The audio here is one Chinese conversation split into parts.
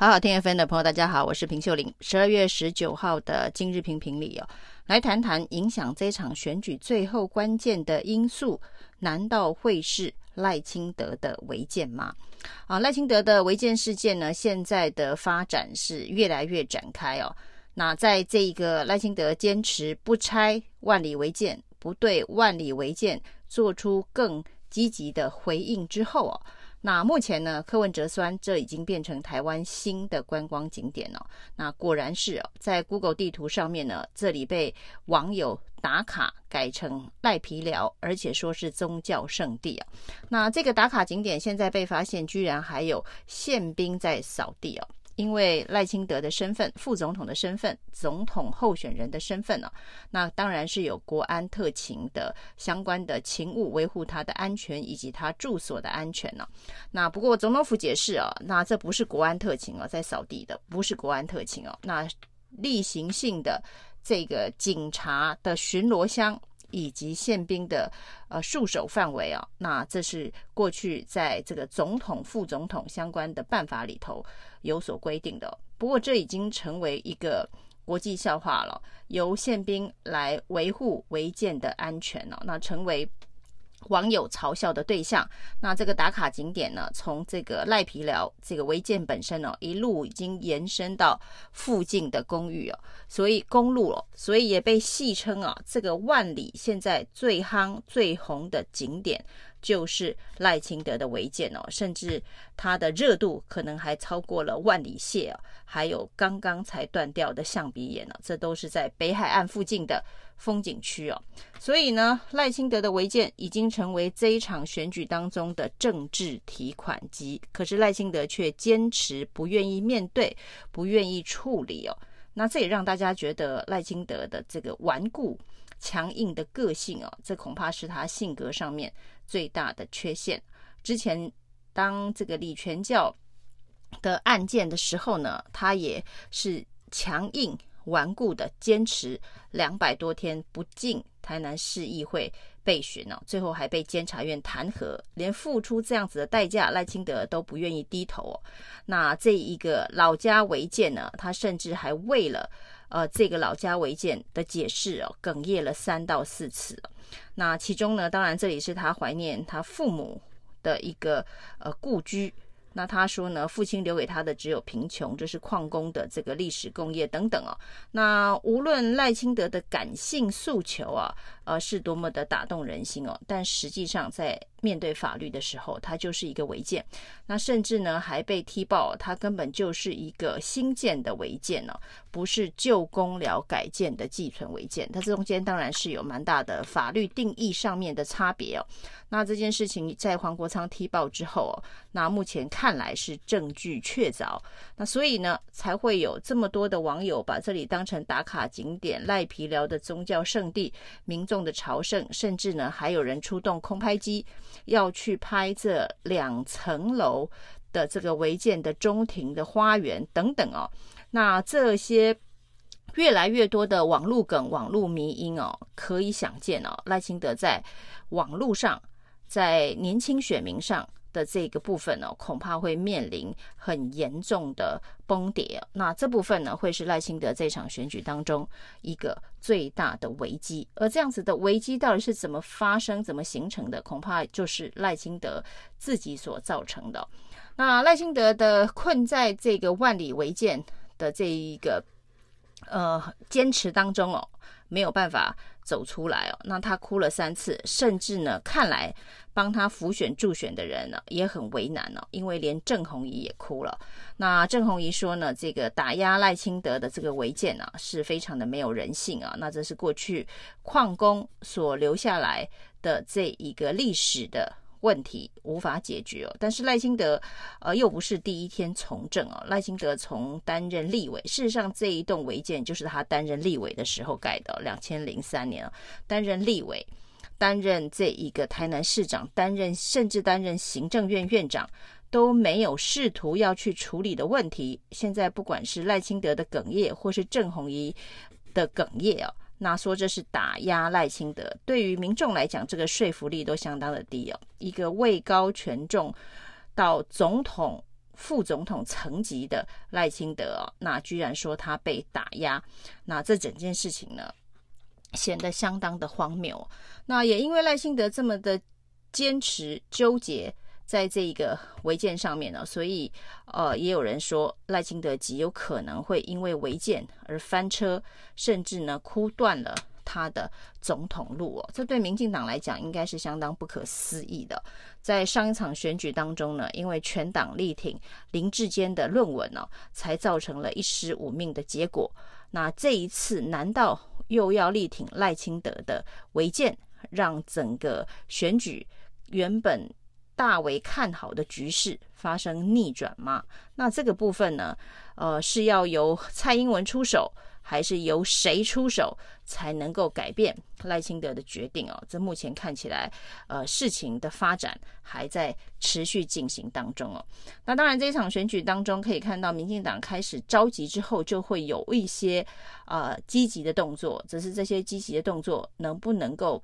好好听 FM 的朋友，大家好，我是平秀玲。十二月十九号的今日评评理哦，来谈谈影响这场选举最后关键的因素，难道会是赖清德的违建吗？啊，赖清德的违建事件呢，现在的发展是越来越展开哦。那在这一个赖清德坚持不拆万里违建，不对万里违建做出更积极的回应之后哦。那目前呢，柯文哲酸，这已经变成台湾新的观光景点了。那果然是哦，在 Google 地图上面呢，这里被网友打卡改成赖皮寮，而且说是宗教圣地啊。那这个打卡景点现在被发现，居然还有宪兵在扫地哦。因为赖清德的身份，副总统的身份，总统候选人的身份呢、那当然是有国安特勤的相关的勤务维护他的安全以及他住所的安全呢、那不过总统府解释啊，那这不是国安特勤啊，在扫地的不是国安特勤哦、那例行性的这个警察的巡逻箱。以及宪兵的呃戍守范围啊，那这是过去在这个总统、副总统相关的办法里头有所规定的。不过这已经成为一个国际笑话了，由宪兵来维护违建的安全了，那成为。网友嘲笑的对象，那这个打卡景点呢，从这个赖皮寮这个违建本身哦，一路已经延伸到附近的公寓哦，所以公路哦，所以也被戏称啊，这个万里现在最夯最红的景点。就是赖清德的违建哦，甚至它的热度可能还超过了万里蟹哦，还有刚刚才断掉的象鼻岩呢，这都是在北海岸附近的风景区哦。所以呢，赖清德的违建已经成为这一场选举当中的政治提款机，可是赖清德却坚持不愿意面对，不愿意处理哦。那这也让大家觉得赖清德的这个顽固。强硬的个性哦，这恐怕是他性格上面最大的缺陷。之前当这个李全教的案件的时候呢，他也是强硬顽固的坚持两百多天不进台南市议会备询哦，最后还被监察院弹劾，连付出这样子的代价，赖清德都不愿意低头哦。那这一个老家违建呢，他甚至还为了。呃，这个老家违建的解释哦，哽咽了三到四次。那其中呢，当然这里是他怀念他父母的一个呃故居。那他说呢，父亲留给他的只有贫穷，这是矿工的这个历史工业等等哦。那无论赖清德的感性诉求啊，呃，是多么的打动人心哦，但实际上在面对法律的时候，他就是一个违建。那甚至呢，还被踢爆，他根本就是一个新建的违建呢，不是旧公寮改建的寄存违建。它这中间当然是有蛮大的法律定义上面的差别哦。那这件事情在黄国昌踢爆之后哦，那目前看来是证据确凿，那所以呢，才会有这么多的网友把这里当成打卡景点、赖皮寮的宗教圣地，民众的朝圣，甚至呢还有人出动空拍机要去拍这两层楼的这个违建的中庭的花园等等哦。那这些越来越多的网路梗、网路迷因哦，可以想见哦，赖清德在网路上。在年轻选民上的这个部分呢，恐怕会面临很严重的崩跌。那这部分呢，会是赖清德这场选举当中一个最大的危机。而这样子的危机到底是怎么发生、怎么形成的，恐怕就是赖清德自己所造成的。那赖清德的困在这个万里违建的这一个呃坚持当中哦，没有办法。走出来哦，那他哭了三次，甚至呢，看来帮他辅选助选的人呢也很为难哦，因为连郑红仪也哭了。那郑红仪说呢，这个打压赖清德的这个违建啊，是非常的没有人性啊。那这是过去矿工所留下来的这一个历史的。问题无法解决哦，但是赖清德呃又不是第一天从政哦，赖清德从担任立委，事实上这一栋违建就是他担任立委的时候盖的，两千零三年担任立委，担任这一个台南市长，担任甚至担任行政院院长都没有试图要去处理的问题，现在不管是赖清德的哽咽，或是郑弘仪的哽咽哦。那说这是打压赖清德，对于民众来讲，这个说服力都相当的低哦。一个位高权重到总统副总统层级的赖清德哦，那居然说他被打压，那这整件事情呢，显得相当的荒谬。那也因为赖清德这么的坚持纠结在这个违建上面呢，所以呃，也有人说赖清德极有可能会因为违建而翻车，甚至呢箍断了。他的总统路哦，这对民进党来讲应该是相当不可思议的。在上一场选举当中呢，因为全党力挺林志坚的论文呢，才造成了一尸五命的结果。那这一次难道又要力挺赖清德的违建，让整个选举原本大为看好的局势发生逆转吗？那这个部分呢，呃，是要由蔡英文出手，还是由谁出手才能够改变赖清德的决定哦？这目前看起来，呃，事情的发展还在持续进行当中哦。那当然，这一场选举当中可以看到，民进党开始召集之后，就会有一些呃积极的动作。只是这些积极的动作能不能够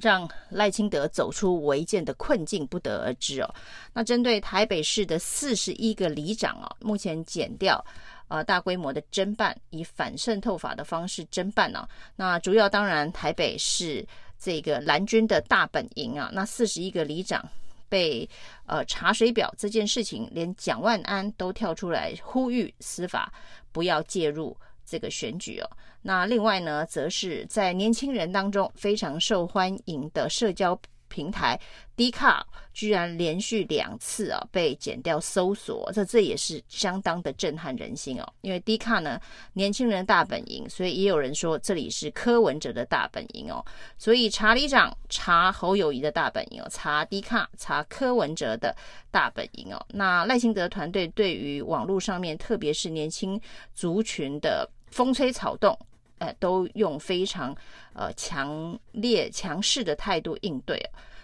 让赖清德走出违建的困境，不得而知哦。那针对台北市的四十一个里长哦，目前减掉。呃，大规模的侦办，以反渗透法的方式侦办呢、那主要当然台北是这个蓝军的大本营啊。那四十一个里长被呃查水表这件事情，连蒋万安都跳出来呼吁司法不要介入这个选举哦。那另外呢，则是在年轻人当中非常受欢迎的社交。平台 d c a r 居然连续两次啊被剪掉搜索，这这也是相当的震撼人心哦。因为 d c a r 呢，年轻人大本营，所以也有人说这里是柯文哲的大本营哦。所以查理长、查侯友宜的大本营哦，查 d c a r、查柯文哲的大本营哦。那赖清德团队对于网络上面，特别是年轻族群的风吹草动。呃，都用非常呃强烈强势的态度应对，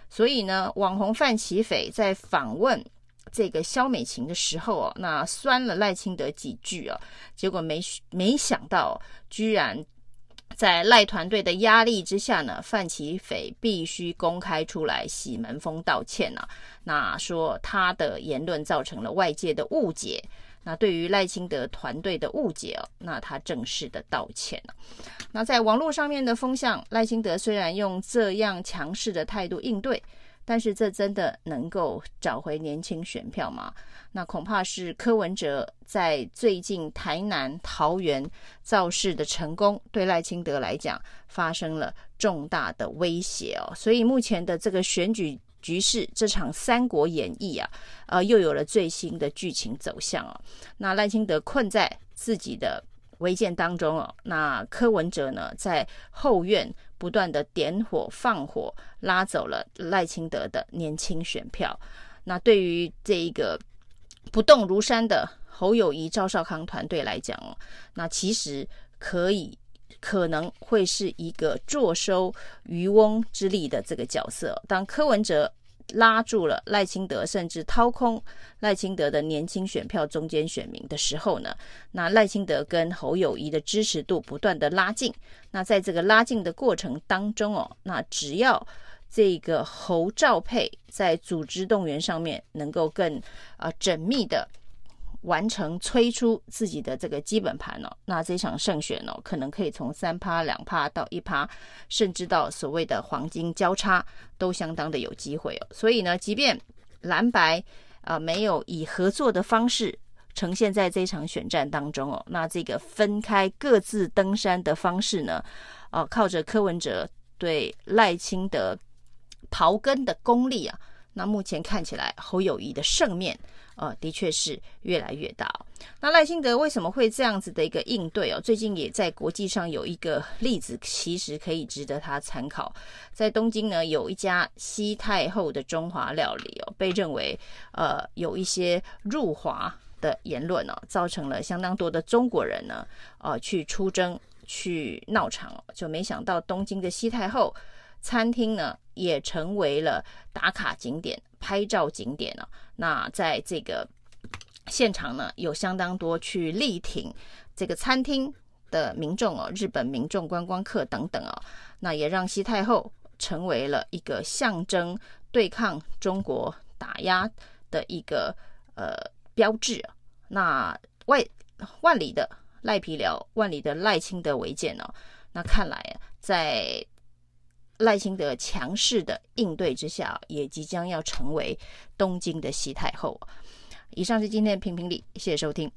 所以呢，网红范琪斐在访问这个萧美琴的时候哦，那酸了赖清德几句哦，结果没没想到，居然在赖团队的压力之下呢，范琪斐必须公开出来洗门风道歉呐，那说他的言论造成了外界的误解。那对于赖清德团队的误解哦，那他正式的道歉了。那在网络上面的风向，赖清德虽然用这样强势的态度应对，但是这真的能够找回年轻选票吗？那恐怕是柯文哲在最近台南、桃园造势的成功，对赖清德来讲发生了重大的威胁哦。所以目前的这个选举。局势这场《三国演义》啊，呃，又有了最新的剧情走向啊。那赖清德困在自己的违建当中哦，那柯文哲呢，在后院不断的点火放火，拉走了赖清德的年轻选票。那对于这一个不动如山的侯友谊、赵少康团队来讲哦，那其实可以。可能会是一个坐收渔翁之利的这个角色。当柯文哲拉住了赖清德，甚至掏空赖清德的年轻选票中间选民的时候呢，那赖清德跟侯友谊的支持度不断的拉近。那在这个拉近的过程当中哦，那只要这个侯兆佩在组织动员上面能够更啊、缜密的。完成催出自己的这个基本盘哦，那这场胜选哦，可能可以从三趴两趴到一趴，甚至到所谓的黄金交叉，都相当的有机会哦。所以呢，即便蓝白啊、没有以合作的方式呈现在这场选战当中哦，那这个分开各自登山的方式呢，哦、靠着柯文哲对赖清德刨根的功力啊，那目前看起来侯友谊的胜面。呃，的确是越来越大。那赖清德为什么会这样子的一个应对哦？最近也在国际上有一个例子，其实可以值得他参考。在东京呢，有一家西太后的中华料理哦，被认为呃有一些辱华的言论哦，造成了相当多的中国人呢呃去出征去闹场哦，就没想到东京的西太后餐厅呢也成为了打卡景点。拍照景点呢、啊？那在这个现场呢，有相当多去力挺这个餐厅的民众哦，日本民众、观光客等等哦，那也让西太后成为了一个象征对抗中国打压的一个呃标志。那外万里的赖皮寮，万里的赖清德违建哦，那看来在赖清德强势的应对之下，也即将要成为东京的西太后。以上是今天的评评理，谢谢收听。